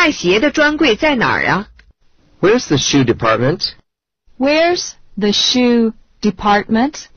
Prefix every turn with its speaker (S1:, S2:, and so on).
S1: 卖鞋的专柜在哪儿啊
S2: ？Where's the shoe department?
S3: Where's the shoe department?